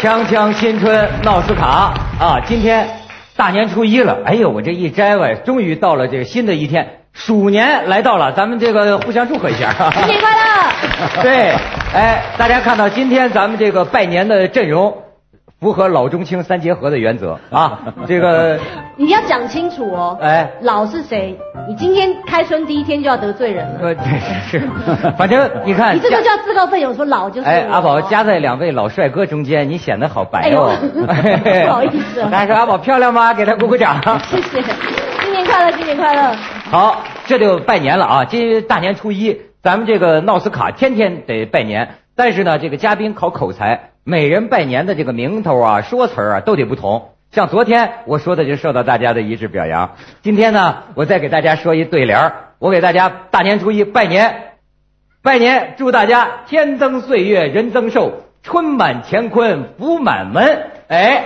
锵锵新春闹斯卡啊！今天大年初一了，哎呦，我这一摘歪，终于到了这个新的一天，鼠年来到了，咱们这个互相祝贺一下。新年快乐！对，哎，大家看到今天咱们这个拜年的阵容。符合老中青三结合的原则啊，这个你要讲清楚哦。哎，老是谁？你今天开春第一天就要得罪人了。呃，是，反正你看，你这个叫自告奋勇说老就是。哎，阿宝夹在两位老帅哥中间，你显得好白哦。不好意思。大家说阿宝漂亮吗？给他鼓鼓掌。谢谢，新年快乐，新年快乐。好，这就拜年了啊！今大年初一，咱们这个闹斯卡天天得拜年，但是呢，这个嘉宾考口才。每人拜年的这个名头啊，说词儿啊都得不同。像昨天我说的就受到大家的一致表扬。今天呢，我再给大家说一对联儿。我给大家大年初一拜年，拜年祝大家天增岁月人增寿，春满乾坤福满门。哎，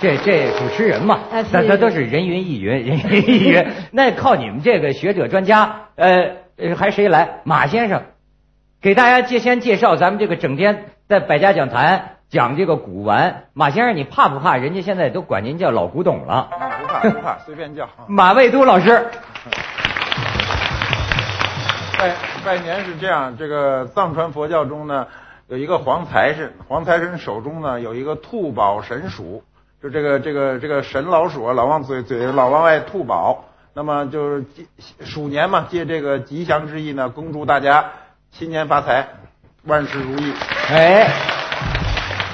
这这主持人嘛，那他都是人云亦云，人云亦云。那靠你们这个学者专家，呃，还谁来？马先生。给大家介先介绍咱们这个整天在百家讲坛讲这个古玩马先生，你怕不怕？人家现在都管您叫老古董了。不怕不怕，随便叫。马未都老师。拜拜年是这样，这个藏传佛教中呢，有一个黄财神，黄财神手中呢有一个兔宝神鼠，就这个这个这个神老鼠啊，老往嘴嘴老往外吐宝，那么就是鼠年嘛，借这个吉祥之意呢，恭祝大家。新年发财，万事如意。哎，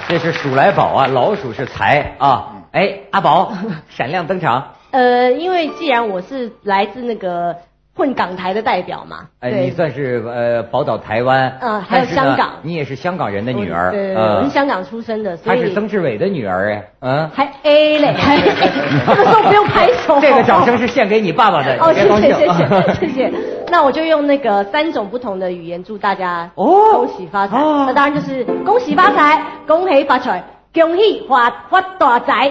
这是鼠来宝啊，老鼠是财啊。哎，阿宝闪亮登场。呃，因为既然我是来自那个。混港台的代表嘛？哎，你算是呃宝岛台湾，嗯，还有香港，你也是香港人的女儿，对，我是香港出生的，她是曾志伟的女儿哎，嗯，还 A 嘞，这个时候不用拍手，这个掌声是献给你爸爸的，哦，谢谢谢谢 谢谢，那我就用那个三种不同的语言祝大家哦。恭喜发财，那当然就是恭喜发财，恭喜发财。恭喜发发大财！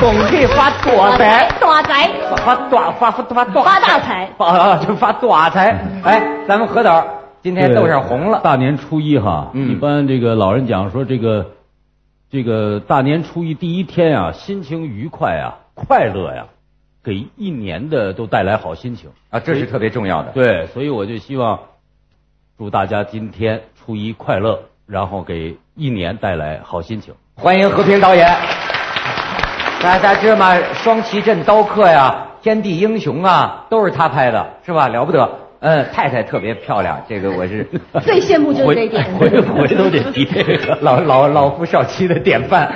恭喜发大财！大财！发大发发发大发大财！发就发大财！哎，咱们何导今天豆上红了。大年初一哈，一般这个老人讲说这个这个大年初一第一天啊，心情愉快啊，快乐呀，给一年的都带来好心情啊，这是特别重要的。对，所以我就希望祝大家今天初一快乐。然后给一年带来好心情。欢迎和平导演，大家知道吗？双旗镇刀客呀，天地英雄啊，都是他拍的，是吧？了不得。嗯，太太特别漂亮，这个我是 最羡慕就是这一点，回回都得提这个老 老老夫少妻的典范。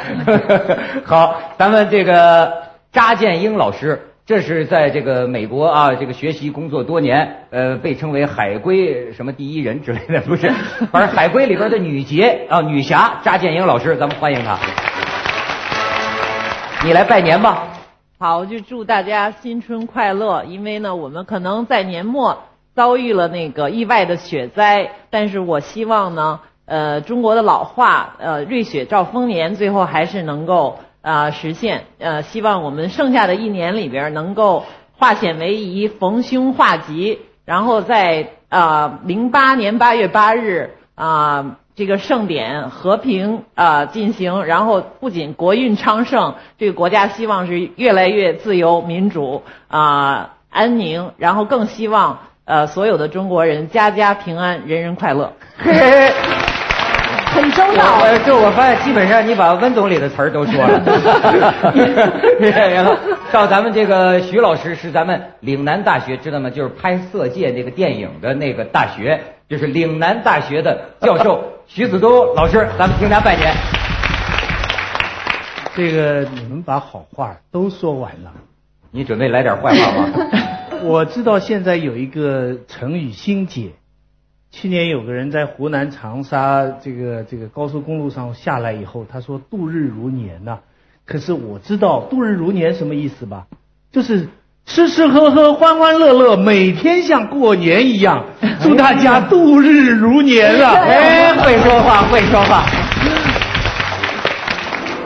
好，咱们这个扎建英老师。这是在这个美国啊，这个学习工作多年，呃，被称为海归什么第一人之类的，不是，反正海归里边的女杰啊，女侠扎建英老师，咱们欢迎她。你来拜年吧。好，就祝大家新春快乐。因为呢，我们可能在年末遭遇了那个意外的雪灾，但是我希望呢，呃，中国的老话，呃，瑞雪兆丰年，最后还是能够。啊，实现呃，希望我们剩下的一年里边能够化险为夷，逢凶化吉，然后在啊零八年八月八日啊这个盛典和平啊进行，然后不仅国运昌盛，这个国家希望是越来越自由民主啊安宁，然后更希望呃所有的中国人家家平安，人人快乐。很周到，就我发现，基本上你把温总理的词儿都说了。然后到咱们这个徐老师是咱们岭南大学，知道吗？就是拍《色戒》那个电影的那个大学，就是岭南大学的教授 徐子都老师，咱们听他拜年。这个你们把好话都说完了，你准备来点坏话吗？我知道现在有一个成语新解。去年有个人在湖南长沙这个这个高速公路上下来以后，他说度日如年呐。可是我知道度日如年什么意思吧？就是吃吃喝喝欢欢乐乐，每天像过年一样。祝大家度日如年啊！哎，会说话，会说话。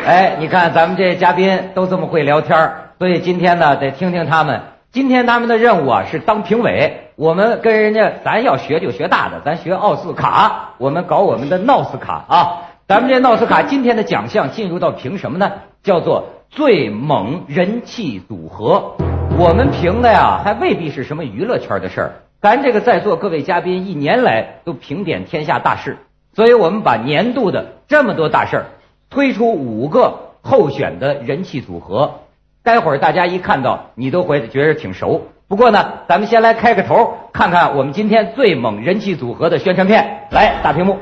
哎，你看咱们这嘉宾都这么会聊天所以今天呢得听听他们今天他们的任务啊是当评委，我们跟人家咱要学就学大的，咱学奥斯卡，我们搞我们的闹斯卡啊。咱们这闹斯卡今天的奖项进入到评什么呢？叫做最猛人气组合。我们评的呀，还未必是什么娱乐圈的事儿。咱这个在座各位嘉宾一年来都评点天下大事，所以我们把年度的这么多大事儿推出五个候选的人气组合。待会儿大家一看到，你都会觉得挺熟。不过呢，咱们先来开个头，看看我们今天最猛人气组合的宣传片。来，大屏幕。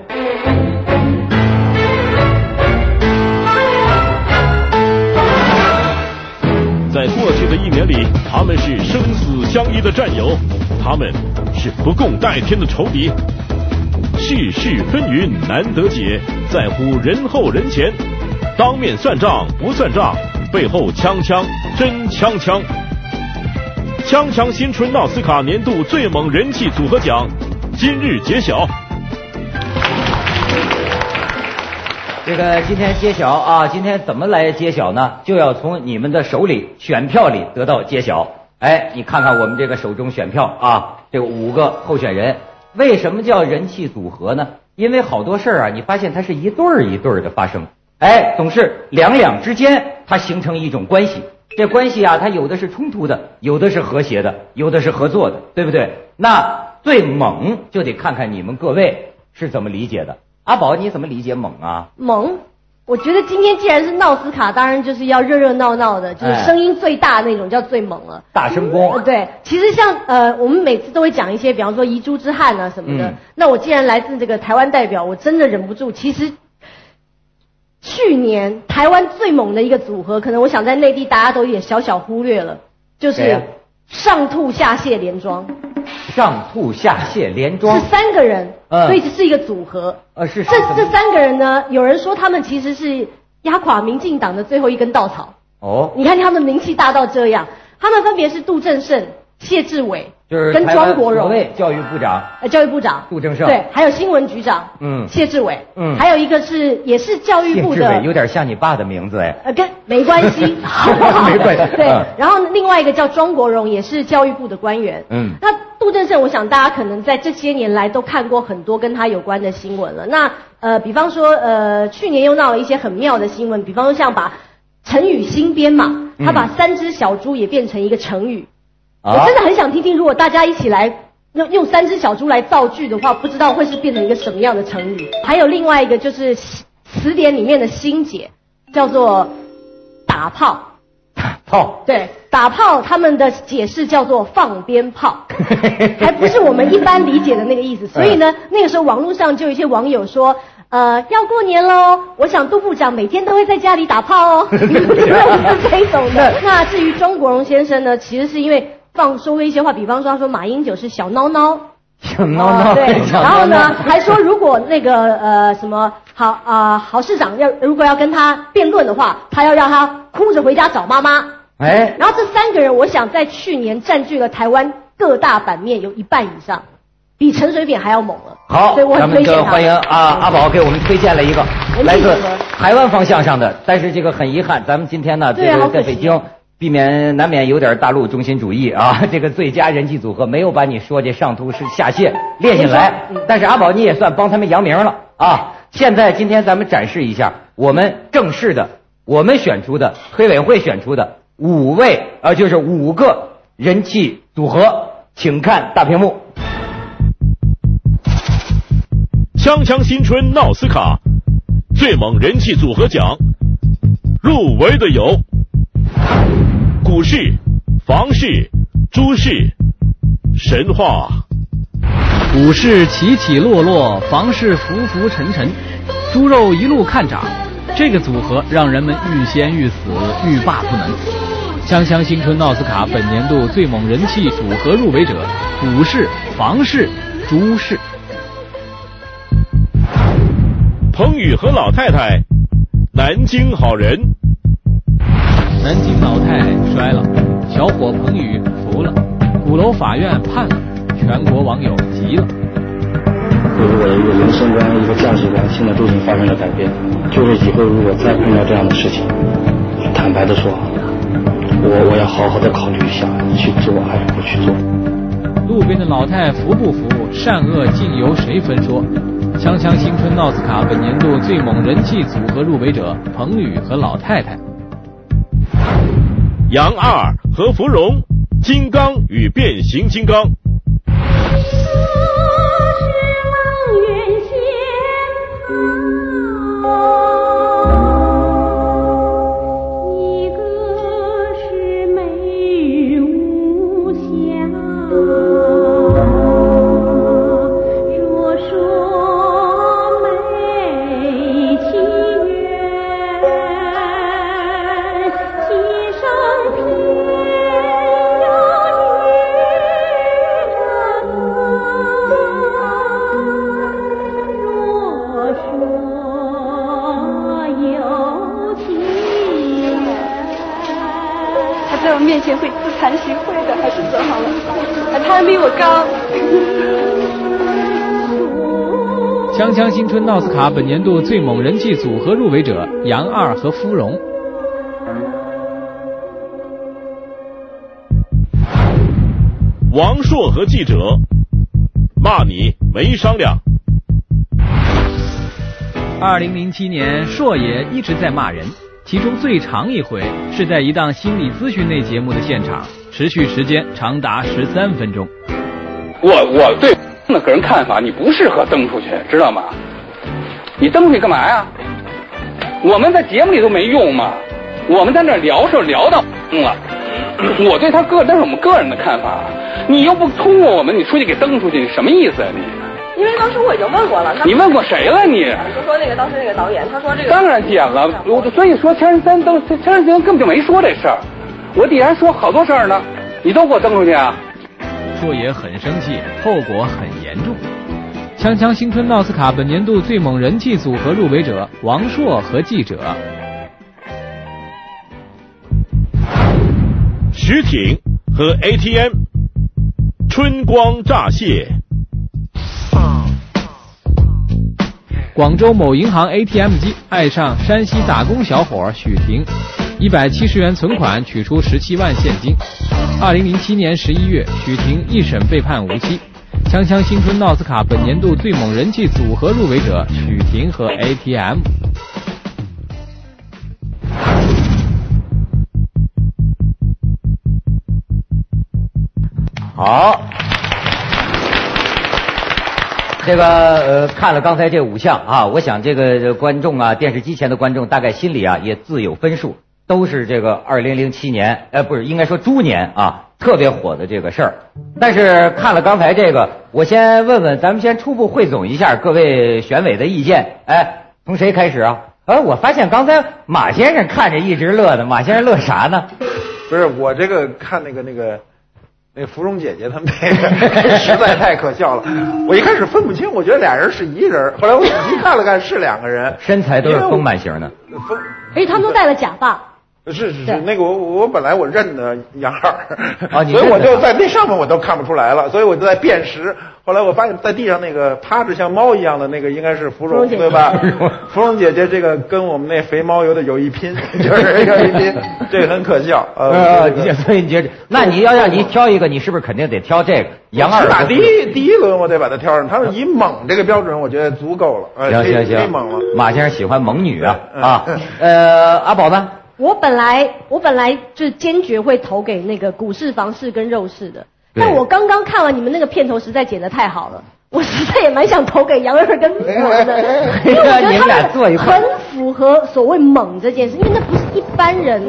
在过去的一年里，他们是生死相依的战友，他们是不共戴天的仇敌。世事纷纭难得解，在乎人后人前，当面算账不算账，背后枪枪真枪枪。锵锵新春奥斯卡年度最猛人气组合奖今日揭晓。这个今天揭晓啊，今天怎么来揭晓呢？就要从你们的手里选票里得到揭晓。哎，你看看我们这个手中选票啊，这五个候选人，为什么叫人气组合呢？因为好多事儿啊，你发现它是一对儿一对儿的发生，哎，总是两两之间它形成一种关系。这关系啊，它有的是冲突的，有的是和谐的，有的是合作的，对不对？那最猛就得看看你们各位是怎么理解的。阿宝，你怎么理解猛啊？猛，我觉得今天既然是闹斯卡，当然就是要热热闹闹的，就是声音最大那种叫最猛了。大声公。对，其实像呃，我们每次都会讲一些，比方说遗珠之憾啊什么的。那我既然来自这个台湾代表，我真的忍不住。其实去年台湾最猛的一个组合，可能我想在内地大家都有点小小忽略了，就是上吐下泻连庄。上吐下泻连庄是三个人，所以是一个组合。呃，是这这三个人呢，有人说他们其实是压垮民进党的最后一根稻草。哦，你看他们名气大到这样，他们分别是杜正胜、谢志伟。就是跟庄国荣，教育部长，呃，教育部长。杜正胜，对，还有新闻局长，嗯，谢志伟，嗯，还有一个是也是教育部的，谢志伟有点像你爸的名字哎，呃，跟没关系，没关系，对，然后另外一个叫庄国荣，也是教育部的官员，嗯，那杜正胜，我想大家可能在这些年来都看过很多跟他有关的新闻了，那呃，比方说呃，去年又闹了一些很妙的新闻，比方说像把成语新编嘛，他把三只小猪也变成一个成语。我真的很想听听，如果大家一起来用用三只小猪来造句的话，不知道会是变成一个什么样的成语。还有另外一个就是词典里面的心解，叫做打炮。打炮。对，打炮他们的解释叫做放鞭炮，还不是我们一般理解的那个意思。所以呢，那个时候网络上就有一些网友说，呃，要过年喽，我想杜部长每天都会在家里打炮哦。是这种的。那至于钟国荣先生呢，其实是因为。放说了一些话，比方说他说马英九是小孬孬，小孬孬，对，然后呢还说如果那个呃什么好啊郝市长要如果要跟他辩论的话，他要让他哭着回家找妈妈。哎，然后这三个人，我想在去年占据了台湾各大版面有一半以上，比陈水扁还要猛了。好，所以我很推荐欢迎啊阿宝给我们推荐了一个来自台湾方向上的，但是这个很遗憾，咱们今天呢这个在北京。避免难免有点大陆中心主义啊！这个最佳人气组合没有把你说这上吐是下泻列进来，但是阿宝你也算帮他们扬名了啊！现在今天咱们展示一下我们正式的，我们选出的推委会选出的五位啊，就是五个人气组合，请看大屏幕。锵锵新春闹斯卡最猛人气组合奖入围的有。股市、房市、猪市、神话。股市起起落落，房市浮浮沉沉，猪肉一路看涨，这个组合让人们欲仙欲死，欲罢不能。香香新春奥斯卡本年度最猛人气组合入围者：股市、房市、猪市。彭宇和老太太，南京好人。南京老太摔了，小伙彭宇服了，鼓楼法院判了，全国网友急了。对于我的一个人生观、一个价值观，现在都已经发生了改变。就是以后如果再碰到这样的事情，坦白的说，我我要好好的考虑一下，去做还是不去做。路边的老太服不服？善恶尽由谁分说？锵锵新春奥斯卡本年度最猛人气组合入围者彭宇和老太太。杨二和芙蓉，金刚与变形金刚。锵锵新春奥斯卡本年度最猛人气组合入围者杨二和芙蓉。王朔和记者骂你没商量。二零零七年，朔爷一直在骂人，其中最长一回是在一档心理咨询类节目的现场，持续时间长达十三分钟。我我对。那个人看法，你不适合登出去，知道吗？你登出去干嘛呀？我们在节目里都没用嘛。我们在那聊时候聊到了，我对他个那是我们个人的看法。你又不通过我们，你出去给登出去，你什么意思啊你？因为当时我已经问过了。你问过谁了你？就说那个当时那个导演，他说这个。当然剪了，我所以说《千人三登》《千人三》根本就没说这事儿。我底下说好多事儿呢，你都给我登出去啊？硕爷很生气，后果很严重。锵锵新春奥斯卡本年度最猛人气组合入围者王朔和记者。石挺和 ATM，春光乍泄。广州某银行 ATM 机爱上山西打工小伙许婷，一百七十元存款取出十七万现金。二零零七年十一月，许婷一审被判无期。锵锵新春奥斯卡本年度最猛人气组合入围者许婷和 ATM。好，这个呃，看了刚才这五项啊，我想这个观众啊，电视机前的观众大概心里啊也自有分数。都是这个二零零七年，呃，不是，应该说猪年啊，特别火的这个事儿。但是看了刚才这个，我先问问，咱们先初步汇总一下各位选委的意见。哎，从谁开始啊？哎，我发现刚才马先生看着一直乐呢，马先生乐啥呢？不是我这个看那个那个那芙蓉姐姐他们那个实在太可笑了。我一开始分不清，我觉得俩人是一人，后来我仔细看了看，是两个人，身材都是丰满型的。丰，哎，他们都戴了假发。是是是，那个我我本来我认的杨二，啊，所以我就在那上面我都看不出来了，所以我就在辨识。后来我发现，在地上那个趴着像猫一样的那个应该是芙蓉，对吧？芙蓉姐姐这个跟我们那肥猫有的有一拼，就是有一拼，这个很可笑。呃，所以你觉得，那你要让你挑一个，你是不是肯定得挑这个杨二？打第一第一轮我得把它挑上，他是以猛这个标准，我觉得足够了。行行行，猛了。马先生喜欢猛女啊啊，呃，阿宝呢？我本来我本来就坚决会投给那个股市、房市跟肉市的，但我刚刚看完你们那个片头，实在剪得太好了，我实在也蛮想投给杨二跟我的，因为我觉得他们很符合所谓猛这件事，因为那不是一般人。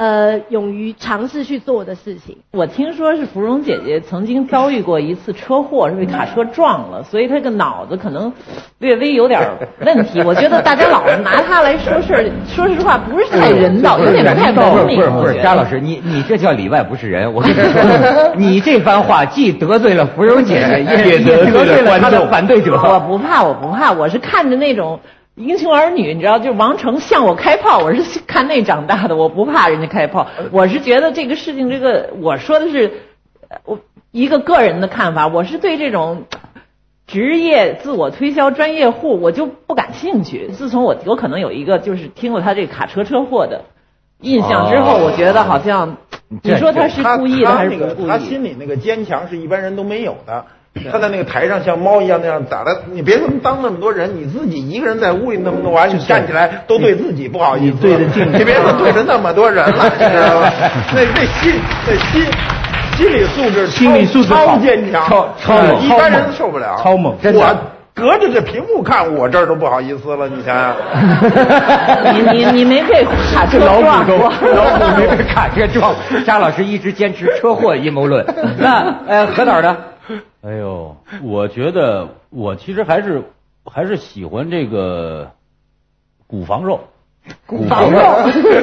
呃，勇于尝试去做的事情。我听说是芙蓉姐姐曾经遭遇过一次车祸，是被卡车撞了，所以她这个脑子可能略微有点问题。我觉得大家老是拿她来说事儿，说实话不是太人道，有点不太文明。不是不是，张老师，你你这叫里外不是人。我跟你说，你这番话既得罪了芙蓉姐姐，也得罪了她的反对者。我不怕，我不怕，我是看着那种。英雄儿女，你知道，就王成向我开炮，我是看那长大的，我不怕人家开炮。我是觉得这个事情，这个我说的是我一个个人的看法，我是对这种职业自我推销专业户，我就不感兴趣。自从我有可能有一个就是听过他这个卡车车祸的印象之后，我觉得好像你说他是故意的还是不故意？他心里那个坚强是一般人都没有的。他在那个台上像猫一样那样咋的？你别当那么多人，你自己一个人在屋里那么多玩，你站起来都对自己不好意思。对着镜，你别对着那么多人了，你知道吧？那 那心那心心理素质心理素质超坚强，超超猛，一般人受不了。超猛，我隔着这屏幕看，我这儿都不好意思了。你想想，你你你没被卡车撞过？老虎没被卡车撞。张老师一直坚持车祸阴谋论。那呃，何导呢？哎呦，我觉得我其实还是还是喜欢这个古房肉。古房肉，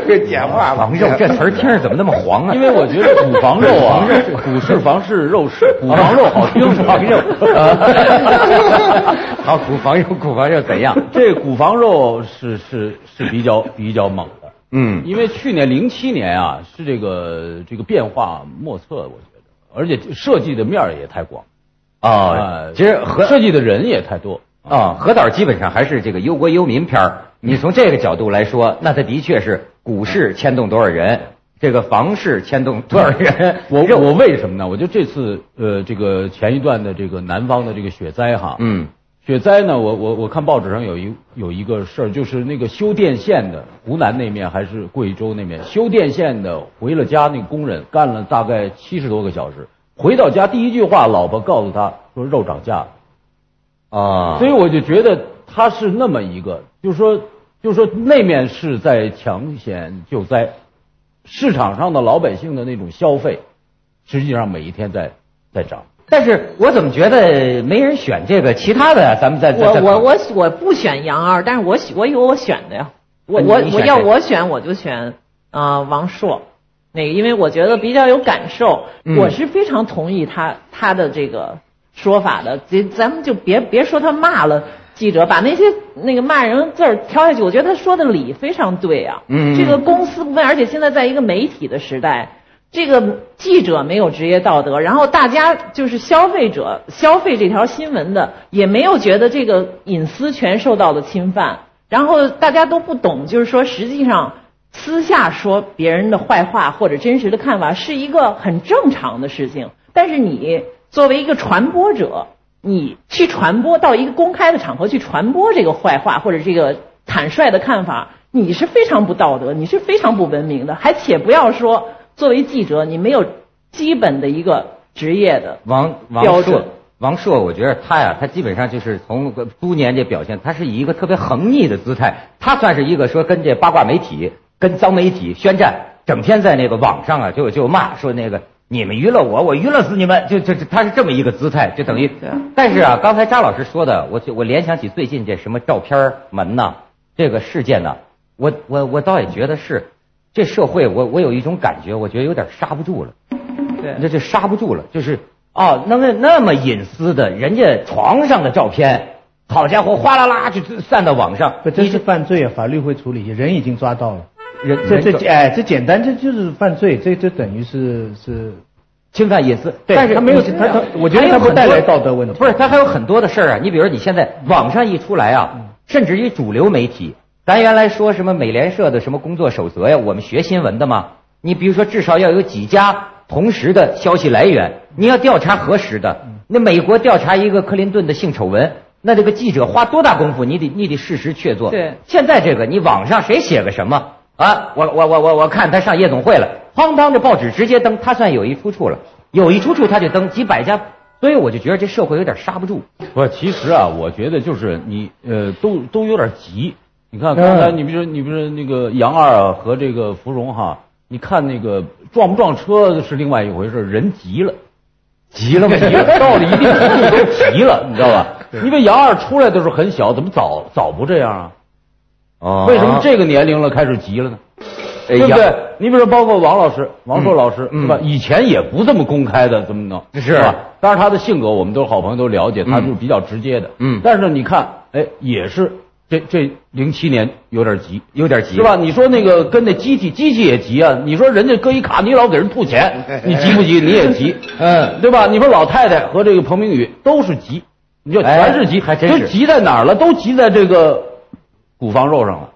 这简化房肉这词儿听着怎么那么黄啊？因为我觉得古房肉啊，骨是房是肉是古房肉好听，房肉。好，古房肉，古房肉怎样？这古房肉是是是比较比较猛的。嗯，因为去年零七年啊，是这个这个变化莫测，我觉得，而且设计的面儿也太广啊。其实和设计的人也太多啊。何导基本上还是这个忧国忧民片儿。你从这个角度来说，那他的确是股市牵动多少人，这个房市牵动多少人。我我为什么呢？我就这次呃，这个前一段的这个南方的这个雪灾哈，嗯，雪灾呢，我我我看报纸上有一有一个事儿，就是那个修电线的，湖南那面还是贵州那面修电线的回了家，那工人干了大概七十多个小时，回到家第一句话，老婆告诉他说肉涨价了，啊，所以我就觉得他是那么一个。就是说，就是说，那面是在抢险救灾，市场上的老百姓的那种消费，实际上每一天在在涨。但是我怎么觉得没人选这个其他的呀？咱们在我我我我不选杨二，但是我我有我选的呀。我我我要我选我就选啊王朔那个，因为我觉得比较有感受。我是非常同意他他的这个说法的。咱咱们就别别说他骂了。记者把那些那个骂人字儿挑下去，我觉得他说的理非常对啊。嗯，这个公私不分，而且现在在一个媒体的时代，这个记者没有职业道德，然后大家就是消费者消费这条新闻的，也没有觉得这个隐私权受到了侵犯，然后大家都不懂，就是说实际上私下说别人的坏话或者真实的看法是一个很正常的事情，但是你作为一个传播者。你去传播到一个公开的场合去传播这个坏话或者这个坦率的看法，你是非常不道德，你是非常不文明的。还且不要说作为记者，你没有基本的一个职业的王王朔，王朔，我觉得他呀，他基本上就是从多年这表现，他是以一个特别横逆的姿态，他算是一个说跟这八卦媒体、跟脏媒体宣战，整天在那个网上啊就就骂说那个。你们娱乐我，我娱乐死你们，就就他是这么一个姿态，就等于。但是啊，刚才张老师说的，我就我联想起最近这什么照片门呐，这个事件呢，我我我倒也觉得是，这社会我我有一种感觉，我觉得有点刹不住了。对，这这刹不住了，就是哦，那么那么隐私的，人家床上的照片，好家伙，哗啦啦就散到网上，这是犯罪啊，法律会处理，人已经抓到了。人这这哎，这简单，这就是犯罪，这这等于是是侵犯隐私。但是他没有他他，我觉得他不带来道德问题。不是，他还有很多的事儿啊。你比如说你现在网上一出来啊，甚至于主流媒体，咱原来说什么美联社的什么工作守则呀，我们学新闻的嘛。你比如说，至少要有几家同时的消息来源，你要调查核实的。那美国调查一个克林顿的性丑闻，那这个记者花多大功夫？你得你得事实确凿。对，现在这个你网上谁写个什么？啊，我我我我我看他上夜总会了，哐当这报纸直接登，他算有一出处了，有一出处他就登几百家，所以我就觉得这社会有点刹不住。不，其实啊，我觉得就是你呃，都都有点急。你看刚才你比如你比如那个杨二和这个芙蓉哈，你看那个撞不撞车是另外一回事，人急了，急了，急了，到了一定程度都急了，你知道吧？因为杨二出来的时候很小，怎么早早不这样啊？哦，为什么这个年龄了开始急了呢？对不对？你比如说，包括王老师、王朔老师，是吧？以前也不这么公开的，怎么弄？是吧？当然，他的性格我们都是好朋友，都了解，他就是比较直接的。嗯。但是你看，哎，也是这这零七年有点急，有点急，是吧？你说那个跟那机器，机器也急啊。你说人家搁一卡，你老给人吐钱，你急不急？你也急，嗯，对吧？你说老太太和这个彭明宇都是急，你就全是急，还真是。急在哪儿了？都急在这个。股房 肉上了，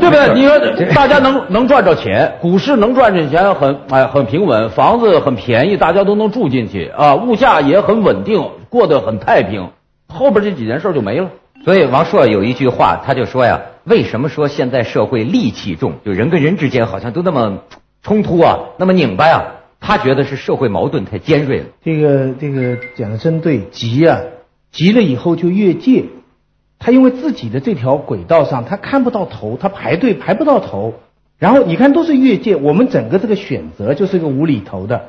对不对？你说大家能能赚着钱，股市能赚着钱，很哎很平稳，房子很便宜，大家都能住进去啊，物价也很稳定，过得很太平。后边这几件事就没了。所以王朔有一句话，他就说呀：“为什么说现在社会戾气重？就人跟人之间好像都那么 冲突啊，那么拧巴呀？他觉得是社会矛盾太尖锐了。这个这个讲的真对，急啊，急了以后就越界。他因为自己的这条轨道上，他看不到头，他排队排不到头。然后你看都是越界，我们整个这个选择就是一个无厘头的，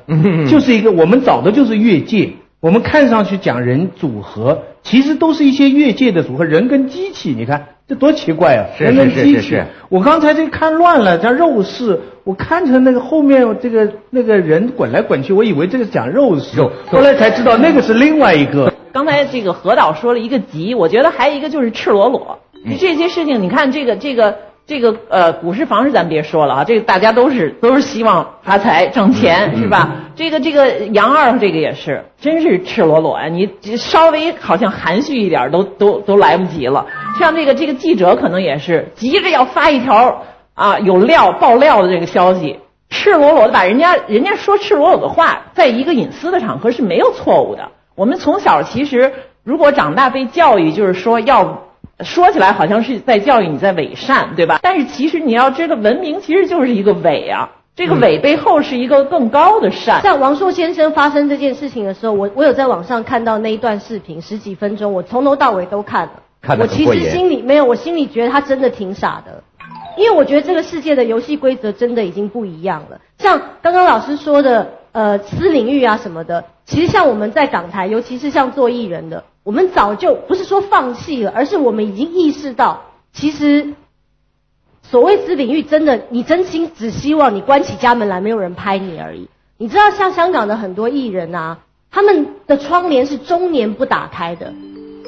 就是一个我们找的就是越界。我们看上去讲人组合，其实都是一些越界的组合，人跟机器，你看这多奇怪啊！人跟机器，我刚才这看乱了，讲肉是，我看成那个后面这个那个人滚来滚去，我以为这个讲肉市，后来才知道那个是另外一个。刚才这个何导说了一个急，我觉得还有一个就是赤裸裸。这些事情，你看这个这个。这个呃，股市、房市咱别说了啊，这个大家都是都是希望发财挣钱是吧？这个这个杨二这个也是，真是赤裸裸啊！你稍微好像含蓄一点都都都来不及了。像这个这个记者可能也是急着要发一条啊有料爆料的这个消息，赤裸裸的把人家人家说赤裸裸的话，在一个隐私的场合是没有错误的。我们从小其实如果长大被教育，就是说要。说起来好像是在教育你在伪善，对吧？但是其实你要知道，文明其实就是一个伪啊。这个伪背后是一个更高的善。像王朔先生发生这件事情的时候，我我有在网上看到那一段视频，十几分钟，我从头到尾都看了。看我其实心里没有，我心里觉得他真的挺傻的，因为我觉得这个世界的游戏规则真的已经不一样了。像刚刚老师说的，呃，私领域啊什么的，其实像我们在港台，尤其是像做艺人的。我们早就不是说放弃了，而是我们已经意识到，其实所谓私领域，真的，你真心只希望你关起家门来，没有人拍你而已。你知道，像香港的很多艺人啊，他们的窗帘是终年不打开的，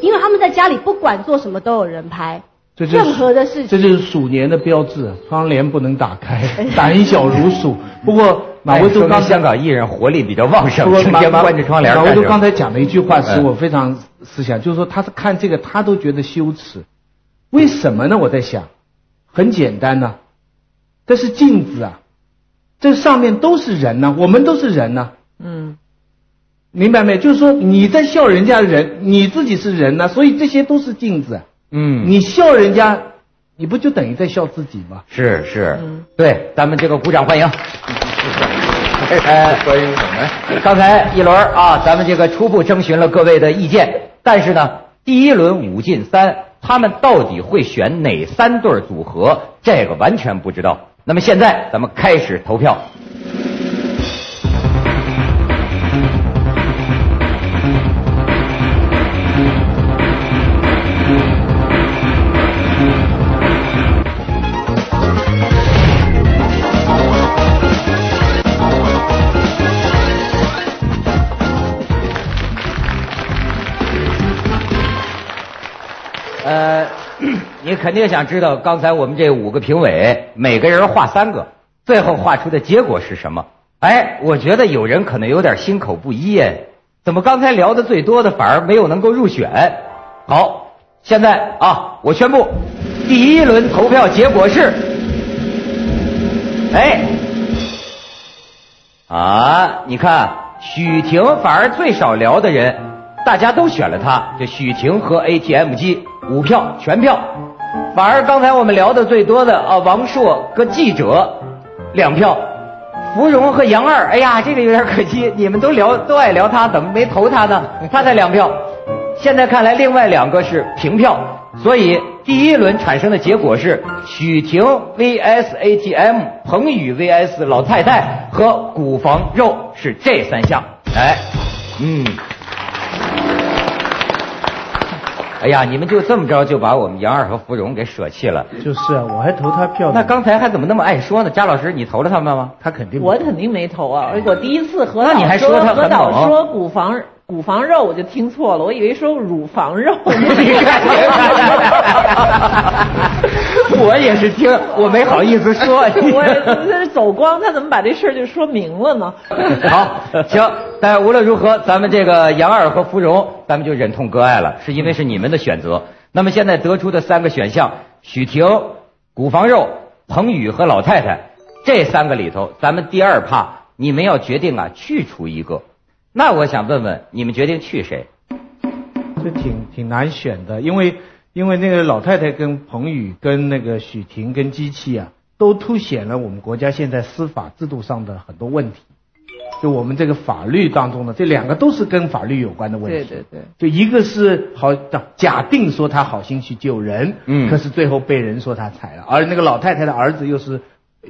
因为他们在家里不管做什么都有人拍，任何的事情，这就是鼠年的标志，窗帘不能打开，胆小如鼠。不过。马未都刚香港艺人活力比较旺盛，天天关着窗帘。马未都刚才讲的一句话使我非常思想，就是说他是看这个他都觉得羞耻，为什么呢？我在想，很简单呢，这是镜子啊，这上面都是人呢，我们都是人呢。嗯，明白没？就是说你在笑人家人，你自己是人呢，所以这些都是镜子。嗯，你笑人家，你不就等于在笑自己吗？是是，对，咱们这个鼓掌欢迎。哎，欢迎我们！刚才一轮啊，咱们这个初步征询了各位的意见，但是呢，第一轮五进三，他们到底会选哪三对组合，这个完全不知道。那么现在咱们开始投票。肯定想知道，刚才我们这五个评委，每个人画三个，最后画出的结果是什么？哎，我觉得有人可能有点心口不一耶，怎么刚才聊的最多的反而没有能够入选？好，现在啊，我宣布，第一轮投票结果是，哎，啊，你看许婷反而最少聊的人，大家都选了他，这许婷和 ATM 机五票全票。反而刚才我们聊的最多的啊，王朔和记者两票，芙蓉和杨二，哎呀，这个有点可惜，你们都聊都爱聊他，怎么没投他呢？他才两票。现在看来，另外两个是平票，所以第一轮产生的结果是许婷 vs ATM，彭宇 vs 老太太和古房肉是这三项。哎，嗯。哎呀，你们就这么着就把我们杨二和芙蓉给舍弃了？就是啊，我还投他票。那刚才还怎么那么爱说呢？贾老师，你投了他们吗？他肯定。我肯定没投啊！我第一次和那你还说他何导说古房。骨房肉我就听错了，我以为说乳房肉。我也是听，我没好意思说。我这走光，他怎么把这事儿就说明了呢？好，行，但无论如何，咱们这个杨二和芙蓉，咱们就忍痛割爱了，是因为是你们的选择。那么现在得出的三个选项，许婷、骨房肉、彭宇和老太太这三个里头，咱们第二趴你们要决定啊去除一个，那我想问问你们决定去谁？这挺挺难选的，因为因为那个老太太跟彭宇跟那个许婷跟机器啊，都凸显了我们国家现在司法制度上的很多问题。就我们这个法律当中呢，这两个都是跟法律有关的问题。对对对。就一个是好假定说他好心去救人，嗯，可是最后被人说他踩了，而那个老太太的儿子又是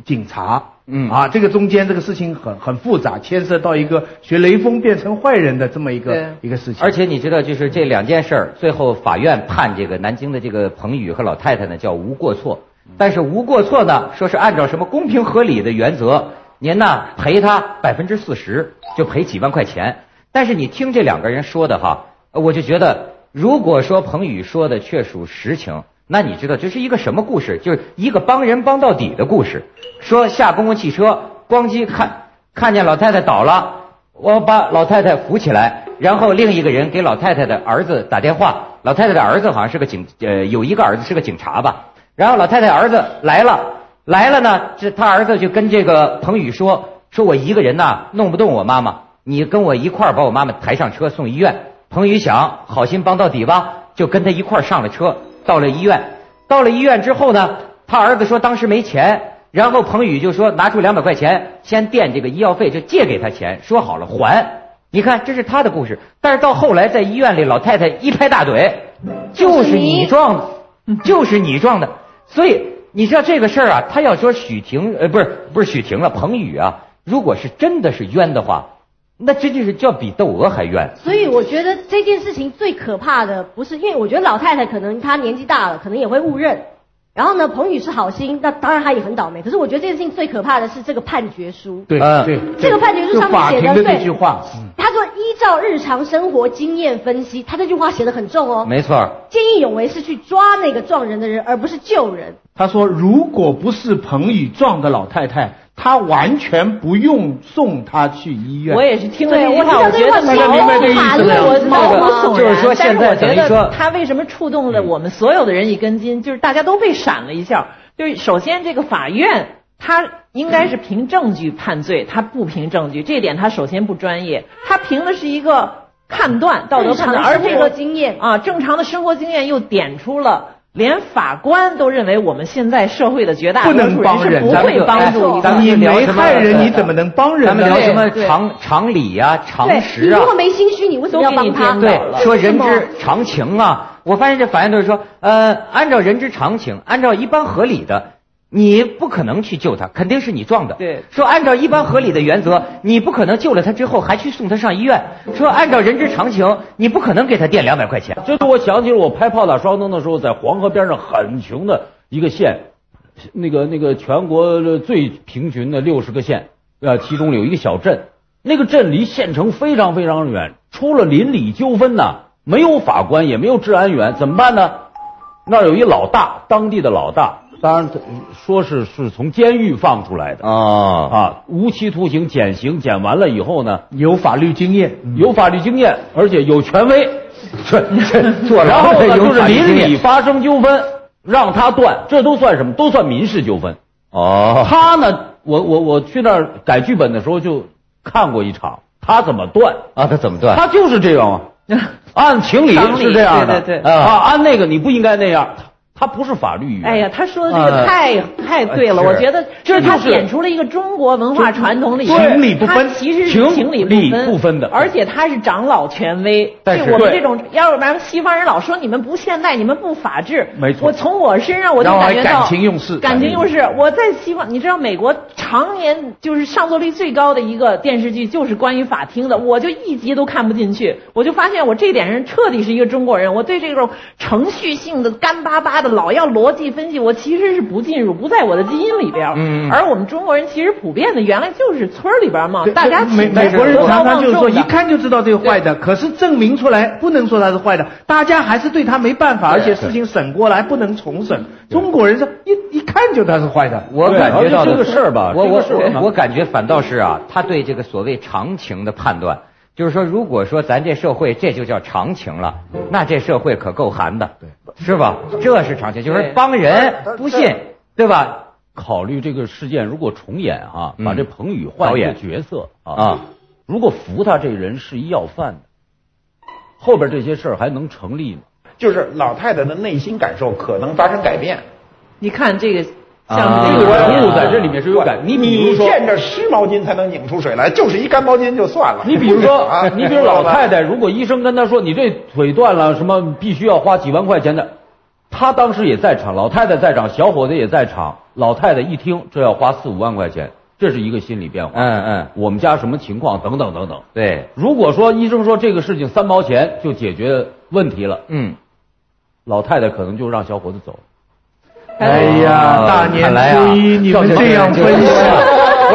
警察，嗯啊，这个中间这个事情很很复杂，牵涉到一个学雷锋变成坏人的这么一个一个事情。而且你知道，就是这两件事儿，最后法院判这个南京的这个彭宇和老太太呢叫无过错，但是无过错呢，说是按照什么公平合理的原则。您呢赔他百分之四十，就赔几万块钱。但是你听这两个人说的哈，我就觉得，如果说彭宇说的确属实情，那你知道这是一个什么故事？就是一个帮人帮到底的故事。说下公共汽车，咣叽看看见老太太倒了，我把老太太扶起来，然后另一个人给老太太的儿子打电话，老太太的儿子好像是个警，呃，有一个儿子是个警察吧。然后老太太儿子来了。来了呢，这他儿子就跟这个彭宇说：“说我一个人呐弄不动我妈妈，你跟我一块把我妈妈抬上车送医院。”彭宇想，好心帮到底吧，就跟他一块上了车，到了医院。到了医院之后呢，他儿子说当时没钱，然后彭宇就说拿出两百块钱先垫这个医药费，就借给他钱，说好了还。你看，这是他的故事。但是到后来在医院里，老太太一拍大腿，就是你撞的，就是你撞的，所以。你知道这个事儿啊？他要说许婷，呃，不是不是许婷了，彭宇啊，如果是真的是冤的话，那这就是叫比窦娥还冤。所以我觉得这件事情最可怕的不是，因为我觉得老太太可能她年纪大了，可能也会误认。然后呢，彭宇是好心，那当然他也很倒霉。可是我觉得这件事情最可怕的是这个判决书。对对，这个判决书上面写的这句话，他说依照日常生活经验分析，他这句话写的很重哦。没错。见义勇为是去抓那个撞人的人，而不是救人。他说，如果不是彭宇撞的老太太。他完全不用送他去医院。我也是听了这句话，我觉得毛骨悚然，毛骨悚然。就是说，现在等于说，他为什么触动了我们所有的人一根筋？就是大家都被闪了一下。就是首先，这个法院他应该是凭证据判罪，他不凭证据，这一点他首先不专业。他凭的是一个判断，道德判断，而这个经验啊，正常的生活经验又点出了。连法官都认为我们现在社会的绝大多数人是不会帮助一个你没害人，你怎么能帮人？咱们聊什么常常理呀、常识啊？你如果没心虚，你为什么要帮他？对，说人之常情啊。我发现这法院都是说，呃，按照人之常情，按照一般合理的。你不可能去救他，肯定是你撞的。对，说按照一般合理的原则，你不可能救了他之后还去送他上医院。说按照人之常情，你不可能给他垫两百块钱。这是我想起了我拍《炮打双灯》的时候，在黄河边上很穷的一个县，那个那个全国最贫穷的六十个县，呃，其中有一个小镇，那个镇离县城非常非常远，出了邻里纠纷呐，没有法官也没有治安员，怎么办呢？那儿有一老大，当地的老大。当然，说是是从监狱放出来的啊啊，无期徒刑减刑，减完了以后呢，有法律经验，有法律经验，而且有权威，坐然后呢，就是邻里发生纠纷，让他断，这都算什么？都算民事纠纷。哦，他呢，我我我去那儿改剧本的时候就看过一场，他怎么断啊？他怎么断？他就是这样啊，按情理是这样的，对对啊，按那个你不应该那样。他不是法律语言。哎呀，他说的这个太太对了，我觉得这是他点出了一个中国文化传统里，情理不分，其实是情理不分的，而且他是长老权威。但是我们这种，要不然西方人老说你们不现代，你们不法治。没错。我从我身上我就感觉到感情用事，感情用事。我在西方，你知道美国常年就是上座率最高的一个电视剧就是关于法庭的，我就一集都看不进去。我就发现我这点人彻底是一个中国人，我对这种程序性的干巴巴的老要逻辑。分析我其实是不进入，不在我的基因里边。嗯，而我们中国人其实普遍的原来就是村里边嘛，大家美美国人常常就是说一看就知道这个坏的，可是证明出来不能说他是坏的，大家还是对他没办法，而且事情审过来不能重审。中国人是一一看就他是坏的，我感觉到这个事儿吧，我我我我感觉反倒是啊，他对这个所谓常情的判断。就是说，如果说咱这社会这就叫常情了，那这社会可够寒的，对，是吧？这是常情，就是帮人不信，对吧？考虑这个事件如果重演哈，把这彭宇换一个角色啊，如果扶他这人是一要饭的，后边这些事儿还能成立吗？就是老太太的内心感受可能发生改变。你看这个，像这个人物在这里面是有感。你比如说，见着湿毛巾才能拧出水来，就是一干毛巾就算了。你比如说 啊，你比如老太太，如果医生跟她说你这腿断了，什么必须要花几万块钱的，她当时也在场，老太太在场，小伙子也在场。老太太一听这要花四五万块钱，这是一个心理变化。嗯嗯，我们家什么情况？等等等等。对，如果说医生说这个事情三毛钱就解决问题了，嗯。老太太可能就让小伙子走。哎呀，大年初一你们这样分析，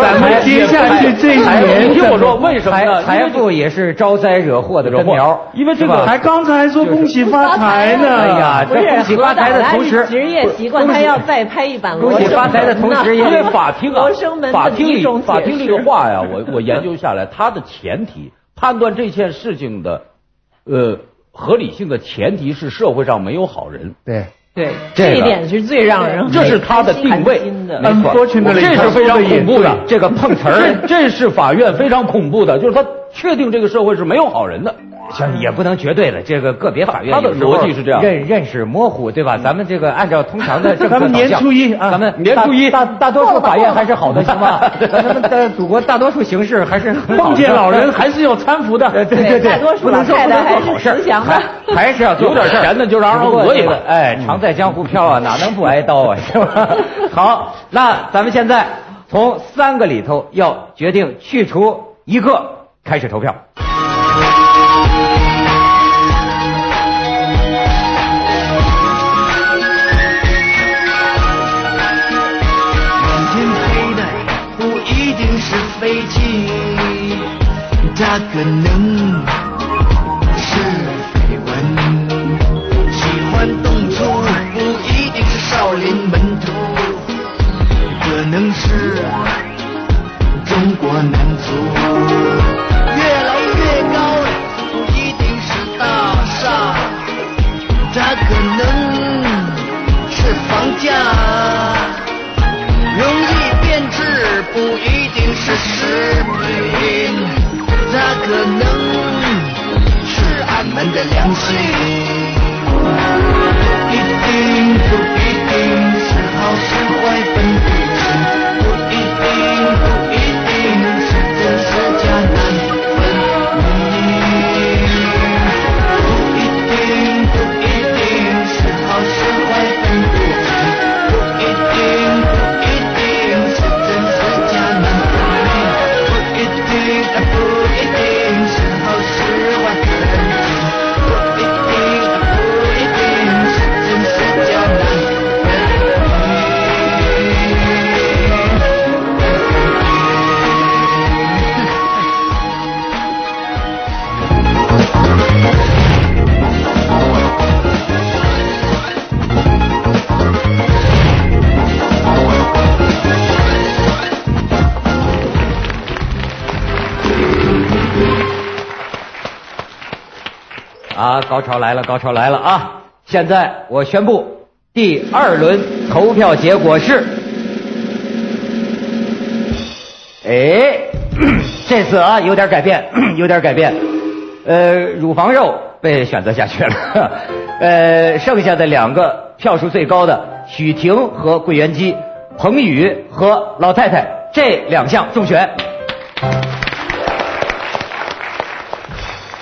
咱们接下去这一年，你听我说，为什么呢？财富也是招灾惹祸的根苗，因为这个还刚才说恭喜发财呢。哎呀，这恭喜发财的同时，职业习惯他要再拍一版。恭喜发财的同时，因为法庭啊，法庭里法庭这个话呀，我我研究下来，它的前提判断这件事情的，呃。合理性的前提是社会上没有好人。对对，这一点是最让人这是他的定位，没错，这是非常恐怖的。这个碰瓷儿，这是法院非常恐怖的，就是他确定这个社会是没有好人的。行，也不能绝对了，这个个别法院他的逻辑是这样，认认识模糊，对吧？咱们这个按照通常的，咱们年初一啊，咱们年初一，大大多数法院还是好的，行吗？咱们的祖国大多数形式还是碰见老人还是要搀扶的，对对对，大多数老太太还是慈祥的，还是要有点钱的就让人讹一把。哎，常在江湖飘啊，哪能不挨刀啊？是吧？好，那咱们现在从三个里头要决定去除一个，开始投票。它可能是绯闻，喜欢动粗不一定是少林门徒，可能是中国男足。越来越高不一定是大厦，它可能是房价。容易变质不一定是食品。可能是俺们的良心，不一定，不一定是好是坏分高潮来了，高潮来了啊！现在我宣布，第二轮投票结果是，哎，这次啊有点改变，有点改变，呃，乳房肉被选择下去了，呃，剩下的两个票数最高的许婷和桂圆鸡，彭宇和老太太这两项中选。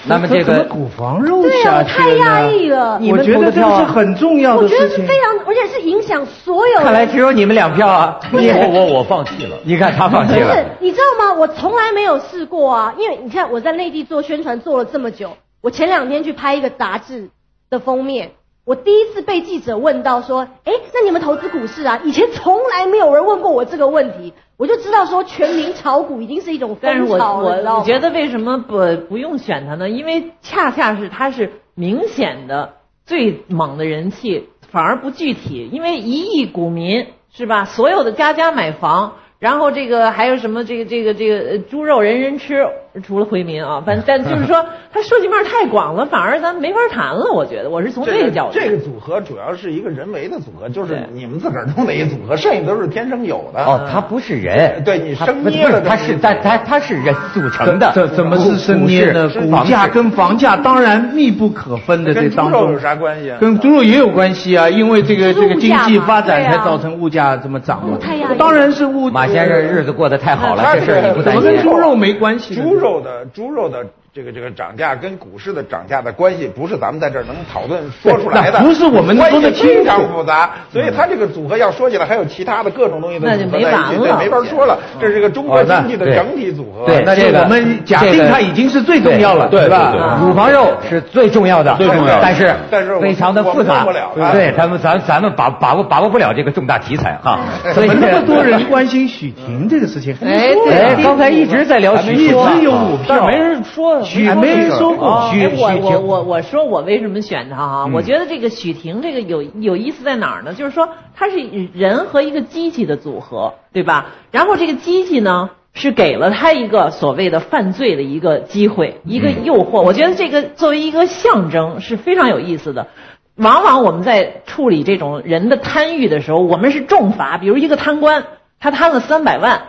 那么这个乳房肉下去太压抑了。我觉得这是很重要的事情。我觉得是非常，而且是影响所有。看来只有你们两票啊！你我我我放弃了。你看他放弃了。不是，你知道吗？我从来没有试过啊！因为你看我在内地做宣传做了这么久，我前两天去拍一个杂志的封面，我第一次被记者问到说：“哎，那你们投资股市啊？以前从来没有人问过我这个问题。”我就知道说全民炒股已经是一种风潮了。我觉得为什么不不用选他呢？因为恰恰是他是明显的最猛的人气，反而不具体。因为一亿股民是吧？所有的家家买房，然后这个还有什么这个这个这个猪肉人人吃，除了回民啊，反但就是说 它涉及面太广了，反而咱没法谈了。我觉得我是从这个角度。这个组合主要是一个人为的组合，就是你们自个儿弄的一组合，剩下都是天生有的。哦，它不是人，对你它生捏的，它是但它它是人组成的。这怎么是生捏的？股价跟房价当然密不可分的，这跟猪当中肉有啥关系啊？跟猪肉也有关系啊，因为这个这个经济发展才造成物价这么涨嘛太压。当然是物马先生日子过得太好了，这事儿你不担怎么跟？猪肉没关系呢？猪肉的猪肉的这个这个涨价跟股市的涨价的关系，不是咱们在这儿能讨论说出来的，不是我们关说的清楚系非常复杂。所以它这个组合要说起来，还有其他的各种东西的那就组合在一起，没完了对，没法说了。这是这个中国经济的整体组合。对那这个我们假定它已经是最重要了，对吧？对对啊乳房肉是最重要的，最重要的但是但是非常的复杂对，咱们咱咱们把把握把握不了这个重大题材哈，所以那么多人关心许婷这个事情？哎刚才一直在聊许一婷一，直有股票，没人说，许还没人说过我我我我说我为什么选他哈、嗯我觉得这个许婷这个有有意思在哪儿呢？就是说他是人和一个机器的组合，对吧？然后这个机器呢是给了他一个所谓的犯罪的一个机会，一个诱惑。我觉得这个作为一个象征是非常有意思的。往往我们在处理这种人的贪欲的时候，我们是重罚，比如一个贪官，他贪了三百万，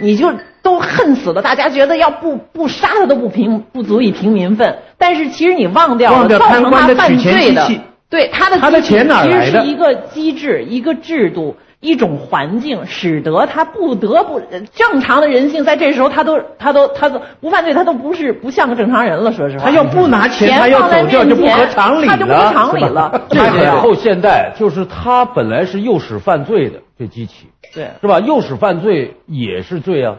你就都恨死了，大家觉得要不不杀他都不平不足以平民愤。但是其实你忘掉了造成他犯罪的对他的他的钱哪儿其实是一个机制、一个制度、一种环境，使得他不得不呃正常的人性在这时候他都他都他都不犯罪，他都不是不像个正常人了。说实话，他要不拿钱，他要放在走掉就不面前合常理了，他就不合常理了。这后现代就是他本来是诱使犯罪的这机器，对是吧？诱使犯罪也是罪啊。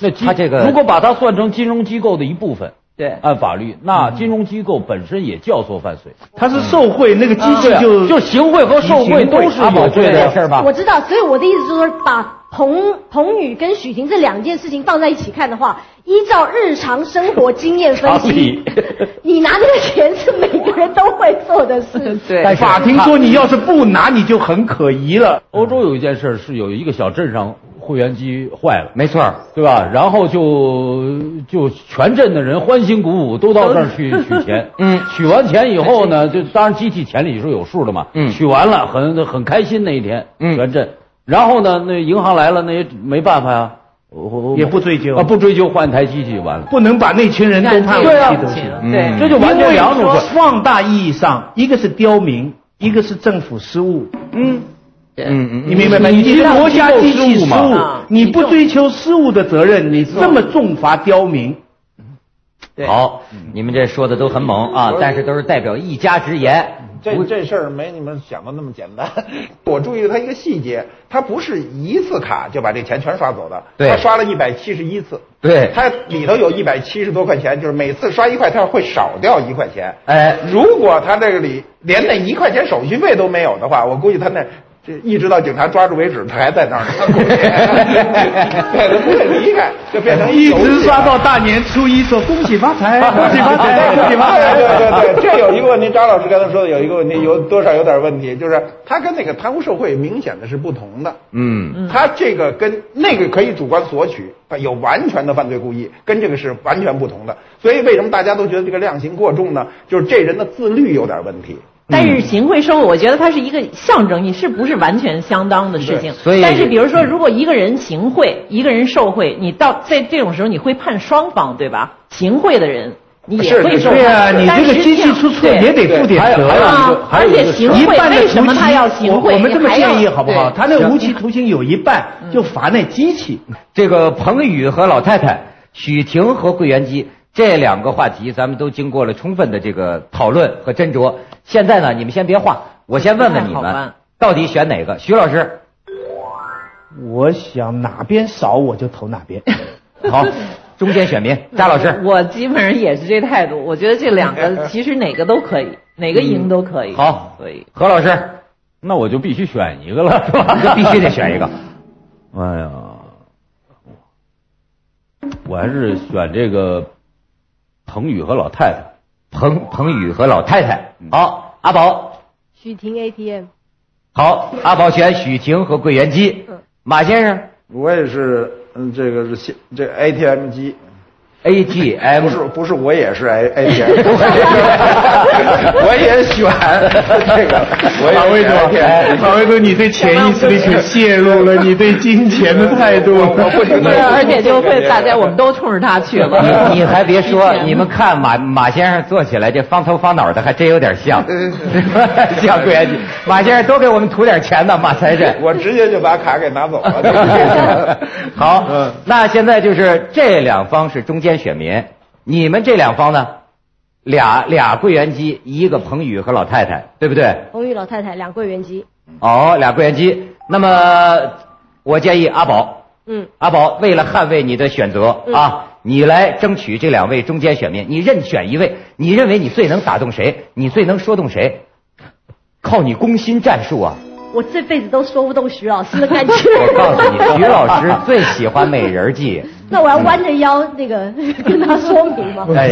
那机他这个如果把它算成金融机构的一部分，对按法律，那金融机构本身也叫做犯罪。他是受贿，那个机器对啊就就行贿和受贿都是有罪的事儿吧？我知道，所以我的意思就是说，把彭彭宇跟许婷这两件事情放在一起看的话，依照日常生活经验分析你拿这个钱是每个人都会做的事。对但法庭说你要是不拿，你就很可疑了。欧洲有一件事是有一个小镇上会员机坏了，没错，对吧？然后就就全镇的人欢欣鼓舞，都到这儿去取钱。嗯取完钱以后呢，就当然机器钱里是有数的嘛。嗯取完了很很开心那一天，嗯全镇。然后呢，那银行来了，那也没办法呀，也不追究啊，不追究，换一台机器就完了。不能把那群人都判对啊对，这就完全两种事。放大意义上，一个是刁民，一个是政府失误。嗯，对。嗯嗯，你明白吗？你是国家机器失误你不追求失误的责任，你这么重罚刁民，好，你们这说的都很猛啊，但是都是代表一家之言。这这事儿没你们想的那么简单。我注意了他一个细节，他不是一次卡就把这钱全刷走的，对。他刷了一百七十一次。对。他里头有一百七十多块钱，就是每次刷一块，他会少掉一块钱。哎，如果他这个里连那一块钱手续费都没有的话，我估计他那这一直到警察抓住为止，他还在那儿呢。他不会离开，就变成一直抓到大年初一，说恭喜发财，恭喜发财，恭喜发财。对对对对，这有一个问题，张老师刚才说的有一个问题，有多少有点问题，就是他跟那个贪污受贿明显的是不同的。嗯，他这个跟那个可以主观索取，有完全的犯罪故意，跟这个是完全不同的。所以为什么大家都觉得这个量刑过重呢？就是这人的自律有点问题。但是行贿受贿，我觉得它是一个象征，你是不是完全相当的事情？对所以但是比如说，如果一个人行贿，一个人受贿，你到在这种时候，你会判双方，对吧？行贿的人你也是是会受对啊，你这个机器出错也得负点责啊而且行贿为什么他要行贿？我我们这么建议好不好？他那无期徒刑有一半就罚那机器。这个彭宇和老太太，许婷和桂圆鸡这两个话题，咱们都经过了充分的这个讨论和斟酌。现在呢，你们先别画，我先问问你们到底选哪个？徐老师，我想哪边少我就投哪边。好，中间选民，扎老师，我基本上也是这态度，我觉得这两个 其实哪个都可以，哪个赢都可以。嗯好所以何老师，那我就必须选一个了，是吧？这必须得选一个。哎呀，我还是选这个彭宇和老太太。彭彭宇和老太太，好，阿宝，许婷 ATM，好，阿宝选许婷和柜员机，马先生，我也是，嗯，这个是现这 ATM 机，AGM 不是不是，我也是 A A G M，我也选这个，我马卫也选总，马卫总，你对潜意识里可泄露了你对金钱的态度。对，而且就会大家我们都冲着他去了。你你还别说，你们看马马先生坐起来这方头方脑的，还真有点像，像桂元基。马先生多给我们吐点钱呢，马财神。我直接就把卡给拿走了。好，那现在就是这两方是中间选民，你们这两方呢，俩俩柜员机，一个彭宇和老太太，对不对？彭宇老太太两柜员机，哦，俩柜员机。那么我建议阿宝，嗯，阿宝为了捍卫你的选择、嗯啊，你来争取这两位中间选民，你任选一位，你认为你最能打动谁，你最能说动谁，靠你攻心战术啊！我这辈子都说不动徐老师的感觉。我告诉你，徐老师最喜欢美人计。那我要弯着腰那个跟他说明吗？哎，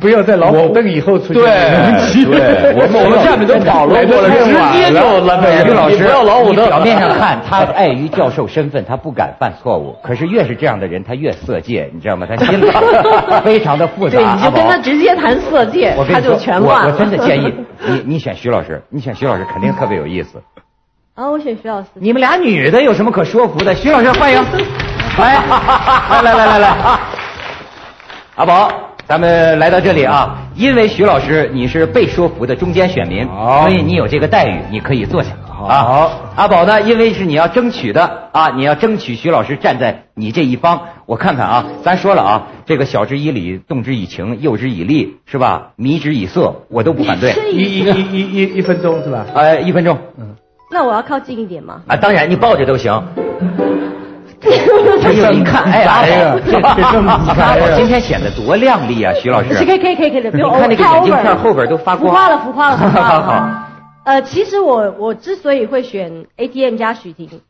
不要在老虎凳以后出现。对对，我 们我们下面都讨论过了，直接就烂美人徐老师，你不要老虎凳。表面上看 他碍于教授身份，他不敢犯错误。可是越是这样的人，他越色戒，你知道吗？他心里 非常的复杂。对，你就跟他直接谈色戒他就全乱了。我真的建议你，你选徐老师，你选徐老师肯定特别有意思。啊，我选徐老师。你们俩女的有什么可说服的？徐老师欢迎，来，来来来来来，阿宝，咱们来到这里啊，因为徐老师你是被说服的中间选民，好所以你有这个待遇，你可以坐下。啊好啊，阿宝呢，因为是你要争取的啊，你要争取徐老师站在你这一方。我看看啊，咱说了啊，这个晓之以理，动之以情，诱之以利，是吧？迷之以色，我都不反对。一一一一一一分钟是吧？呃，一分钟嗯那我要靠近一点吗？啊，当然你抱着都行。哎呦，你看，哎，阿宝，这这这么阿开呀宝今天显得多靓丽啊，徐老师。是可以可以可以可以的，不看那个太眼镜片后边都发光。浮夸了浮夸了浮夸了。好。呃，其实我我之所以会选 ATM 加许婷，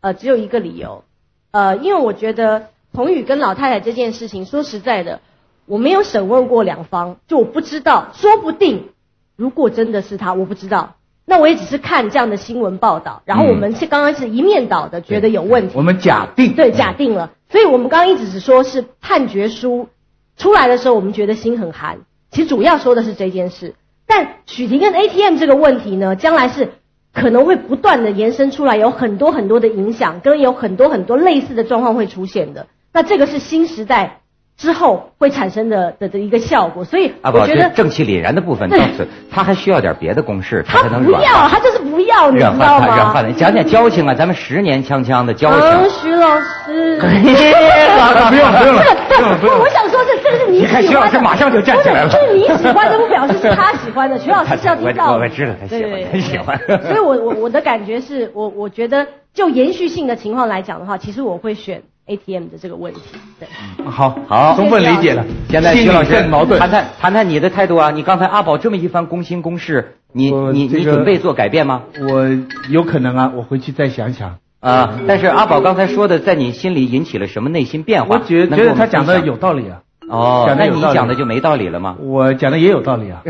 呃，只有一个理由，呃，因为我觉得彭宇跟老太太这件事情，说实在的，我没有审问过两方，就我不知道，说不定如果真的是他，我不知道，那我也只是看这样的新闻报道，然后我们是刚刚是一面倒的，觉得有问题，我们假定对，假定了。所以我们刚刚一直只说是判决书出来的时候，我们觉得心很寒。其实主要说的是这件事。但许婷跟 ATM 这个问题呢，将来是可能会不断的延伸出来，有很多很多的影响，跟有很多很多类似的状况会出现的。那这个是新时代之后会产生的的的一个效果。所以我觉得这正气凛然的部分对到此，他还需要点别的公式，他才能不要，他就是不要，你知道吗？讲讲交情啊，咱们十年锵锵的交情。嗯，徐老师。不用不用了这个不，我想说这这个是你喜欢的。你看徐老师马上就站起来是是你喜欢的，不表示是他喜欢的。徐老师是要听到我知道他喜欢对对对他喜欢所以我我我的感觉是我我觉得就延续性的情况来讲的话，其实我会选 ATM 的这个问题。对，好好，充分理解了。现在徐老师矛盾谈谈谈谈你的态度啊！你刚才阿宝这么一番公心公事，你你你我这个准备做改变吗？我有可能啊，我回去再想想。啊，但是阿宝刚才说的，在你心里引起了什么内心变化？我觉觉得他讲的有道理啊，哦，那你讲的就没道理了吗？我讲的也有道理啊。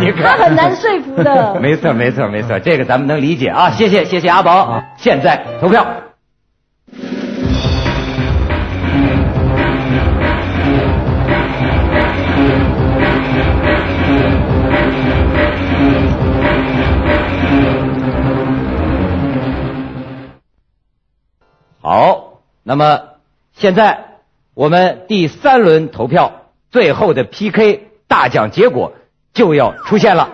你他很难说服的。没错，没错，没错，这个咱们能理解啊！谢谢，谢谢阿宝。现在投票。好，那么现在我们第三轮投票最后的 PK 大奖结果就要出现了。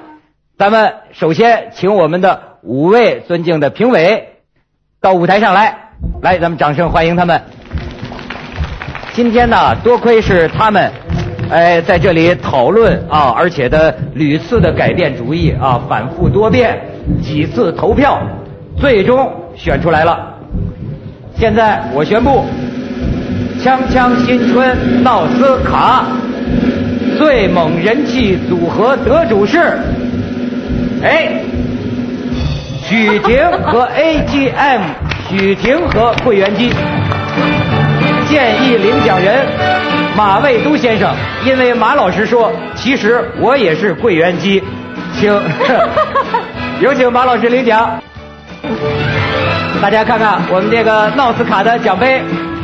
咱们首先请我们的五位尊敬的评委到舞台上来，来，咱们掌声欢迎他们。今天呢，多亏是他们，哎，在这里讨论啊，而且的屡次的改变主意啊，反复多变，几次投票，最终选出来了。现在我宣布，锵锵新春闹斯卡最猛人气组合得主是，哎，许婷和 AGM，许婷和桂圆鸡。建议领奖人马未都先生，因为马老师说，其实我也是桂圆鸡，请 有请马老师领奖。大家看看我们这个奥斯卡的奖杯，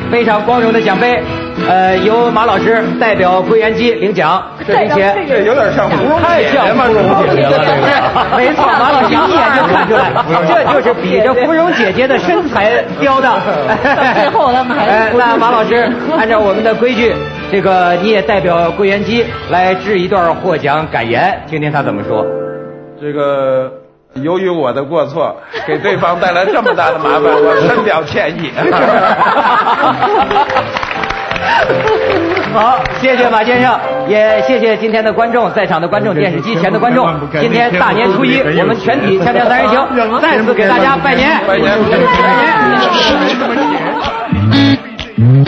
非常光荣的奖杯，呃，由马老师代表桂圆鸡领奖，这并且这有点像芙蓉太姐姐嘛，像芙蓉姐姐了，这 是没错，马老师一眼就看出来，这就是比着芙蓉姐姐的身材雕的。最后他们还是哎，那马老师按照我们的规矩，这个你也代表桂圆鸡来致一段获奖感言，听听他怎么说。这个由于我的过错，给对方带来这么大的麻烦，我深表歉意。好，谢谢马先生，也谢谢今天的观众，在场的观众，电视机前的观众。今天大年初一，我们全体锵锵三人行，再次给大家拜年，拜年拜年。